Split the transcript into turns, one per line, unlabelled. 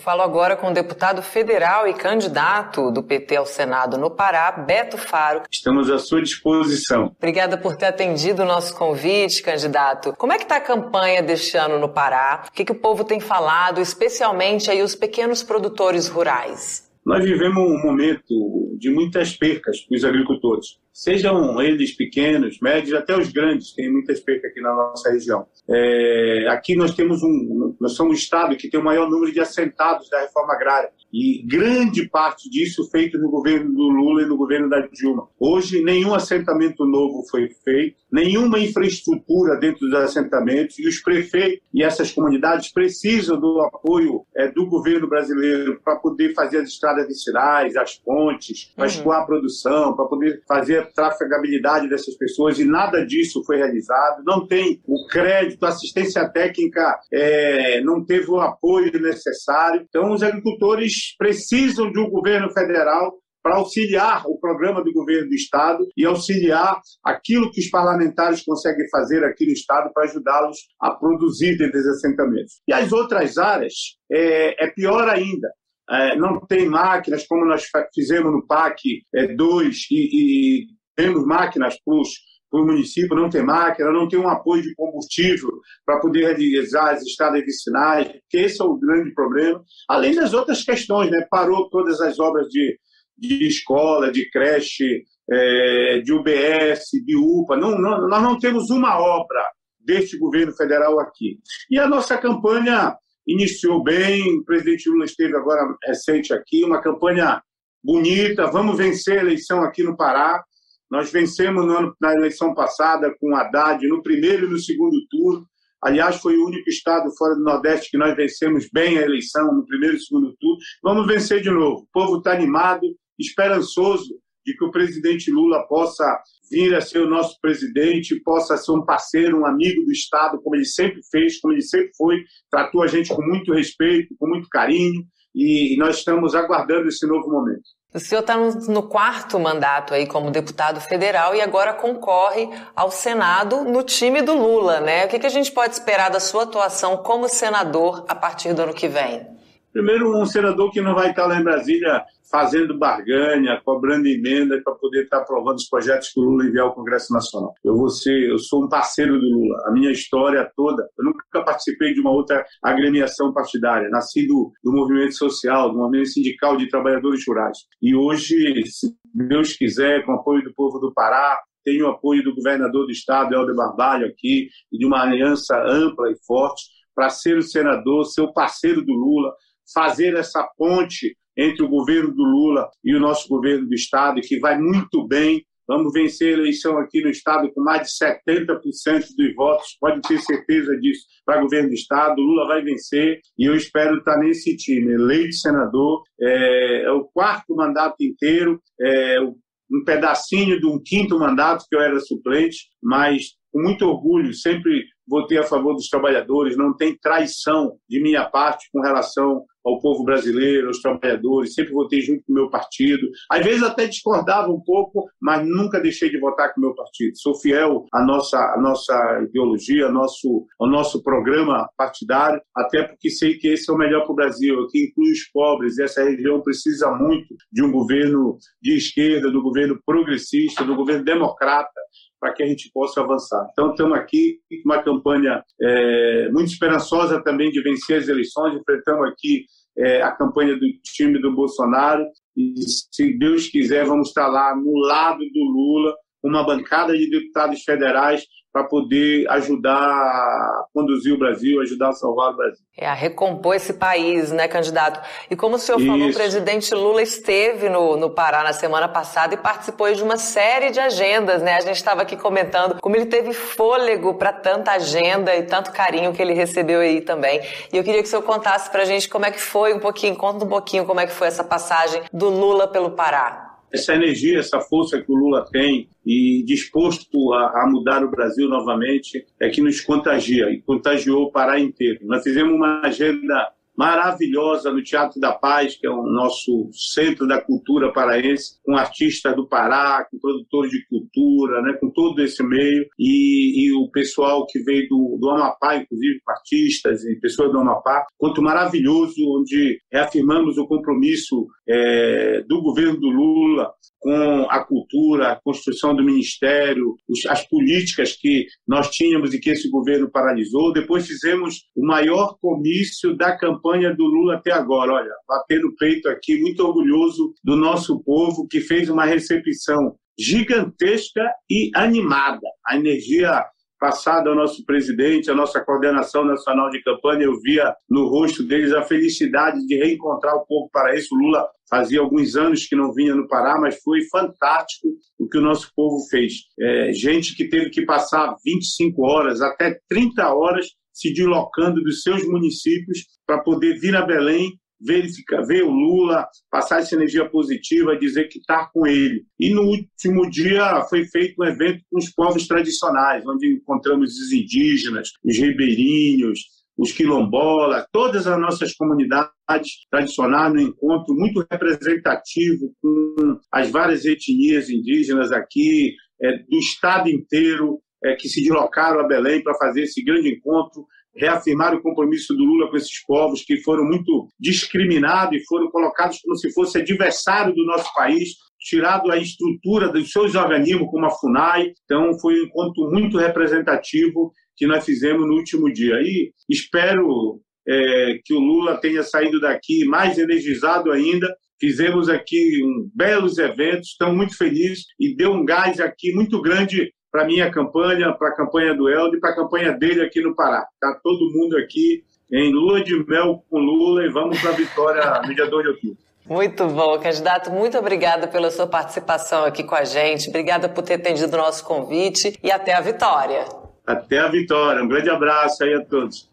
falo agora com o deputado federal e candidato do PT ao Senado no Pará, Beto Faro.
Estamos à sua disposição.
Obrigada por ter atendido o nosso convite, candidato. Como é que está a campanha deste ano no Pará? O que, que o povo tem falado, especialmente aí os pequenos produtores rurais?
Nós vivemos um momento de muitas percas para os agricultores sejam eles pequenos, médios, até os grandes, tem muitas percas aqui na nossa região. É, aqui nós temos um, nós somos um estado que tem o maior número de assentados da reforma agrária e grande parte disso feito no governo do Lula e no governo da Dilma. Hoje nenhum assentamento novo foi feito, nenhuma infraestrutura dentro dos assentamentos e os prefeitos e essas comunidades precisam do apoio é, do governo brasileiro para poder fazer as estradas vicinais, as pontes, para uhum. escoar a produção, para poder fazer a trafegabilidade dessas pessoas e nada disso foi realizado. Não tem o crédito, a assistência técnica é, não teve o apoio necessário. Então os agricultores precisam de um governo federal para auxiliar o programa do governo do Estado e auxiliar aquilo que os parlamentares conseguem fazer aqui no Estado para ajudá-los a produzir dos assentamentos. E as outras áreas é, é pior ainda. É, não tem máquinas, como nós fizemos no PAC 2 é, e, e temos máquinas para o município, não tem máquina, não tem um apoio de combustível para poder realizar as estradas vicinais, que esse é o grande problema. Além das outras questões, né? parou todas as obras de, de escola, de creche, é, de UBS, de UPA. Não, não, nós não temos uma obra deste governo federal aqui. E a nossa campanha iniciou bem, o presidente Lula esteve agora recente aqui, uma campanha bonita, vamos vencer a eleição aqui no Pará. Nós vencemos ano, na eleição passada com Haddad no primeiro e no segundo turno. Aliás, foi o único estado fora do Nordeste que nós vencemos bem a eleição no primeiro e segundo turno. Vamos vencer de novo. O povo está animado, esperançoso de que o presidente Lula possa vir a ser o nosso presidente, possa ser um parceiro, um amigo do Estado, como ele sempre fez, como ele sempre foi, tratou a gente com muito respeito, com muito carinho, e nós estamos aguardando esse novo momento.
O senhor está no, quarto mandato aí como deputado federal e agora concorre ao Senado no time do Lula, né? O que, a gente pode esperar da sua atuação como senador a partir do ano que vem?
Primeiro, um senador que não vai estar lá em Brasília fazendo barganha, cobrando emenda para poder estar aprovando os projetos que o Lula enviar ao Congresso Nacional. Eu vou ser, eu sou um parceiro do Lula. A minha história toda, eu nunca participei de uma outra agremiação partidária. Nasci do, do movimento social, do movimento sindical de trabalhadores rurais. E hoje, se Deus quiser, com o apoio do povo do Pará, tenho o apoio do governador do estado, Helder Barbalho, aqui, e de uma aliança ampla e forte para ser o senador, ser o parceiro do Lula, fazer essa ponte entre o governo do Lula e o nosso governo do Estado, que vai muito bem. Vamos vencer a eleição aqui no Estado com mais de 70% dos votos, pode ter certeza disso, para o governo do Estado. Lula vai vencer e eu espero estar nesse time. Eleito senador, é, é o quarto mandato inteiro, é um pedacinho de um quinto mandato que eu era suplente, mas com muito orgulho, sempre votei a favor dos trabalhadores, não tem traição de minha parte com relação ao povo brasileiro, aos trabalhadores, sempre votei junto com o meu partido. Às vezes até discordava um pouco, mas nunca deixei de votar com o meu partido. Sou fiel à nossa, à nossa ideologia, ao nosso, ao nosso programa partidário, até porque sei que esse é o melhor para o Brasil, que inclui os pobres, essa região precisa muito de um governo de esquerda, do governo progressista, do governo democrata, para que a gente possa avançar. Então, estamos aqui uma campanha é, muito esperançosa também de vencer as eleições, enfrentamos aqui é, a campanha do time do Bolsonaro e, se Deus quiser, vamos estar lá no lado do Lula, uma bancada de deputados federais para poder ajudar a conduzir o Brasil, ajudar a salvar o Brasil.
É, a recompor esse país, né, candidato? E como o senhor Isso. falou, o presidente Lula esteve no, no Pará na semana passada e participou de uma série de agendas, né? A gente estava aqui comentando como ele teve fôlego para tanta agenda e tanto carinho que ele recebeu aí também. E eu queria que o senhor contasse para a gente como é que foi um pouquinho, conta um pouquinho como é que foi essa passagem do Lula pelo Pará
essa energia, essa força que o Lula tem e disposto a, a, mudar o Brasil novamente é que nos contagia e contagiou o Pará inteiro. Nós fizemos uma agenda maravilhosa no Teatro da Paz, que é o nosso centro da cultura paraense, com artistas do Pará, com produtores de cultura, né, com todo esse meio, e, e o pessoal que veio do, do Amapá, inclusive artistas e pessoas do Amapá, quanto maravilhoso, onde reafirmamos o compromisso é, do governo do Lula com a cultura, a construção do ministério, as políticas que nós tínhamos e que esse governo paralisou. Depois fizemos o maior comício da campanha do Lula até agora. Olha, bater no peito aqui, muito orgulhoso do nosso povo que fez uma recepção gigantesca e animada. A energia passada ao nosso presidente, a nossa coordenação nacional de campanha, eu via no rosto deles a felicidade de reencontrar o povo paraense. O Lula fazia alguns anos que não vinha no Pará, mas foi fantástico o que o nosso povo fez. É, gente que teve que passar 25 horas, até 30 horas, se deslocando dos seus municípios para poder vir a Belém verificar, ver o Lula, passar essa energia positiva, dizer que está com ele. E no último dia foi feito um evento com os povos tradicionais, onde encontramos os indígenas, os ribeirinhos, os quilombolas, todas as nossas comunidades tradicionais no encontro muito representativo com as várias etnias indígenas aqui, é, do estado inteiro, é, que se deslocaram a Belém para fazer esse grande encontro reafirmar o compromisso do Lula com esses povos que foram muito discriminados e foram colocados como se fosse adversário do nosso país, tirado a estrutura dos seus organismos, como a FUNAI. Então, foi um encontro muito representativo que nós fizemos no último dia. E espero é, que o Lula tenha saído daqui mais energizado ainda. Fizemos aqui um, belos eventos, estamos muito felizes e deu um gás aqui muito grande para a minha campanha, para a campanha do Helder e para a campanha dele aqui no Pará. Está todo mundo aqui em lua de mel com Lula e vamos para a vitória no dia 2 de outubro.
Muito bom, candidato. Muito obrigada pela sua participação aqui com a gente. Obrigada por ter atendido o nosso convite e até a vitória.
Até a vitória. Um grande abraço aí a todos.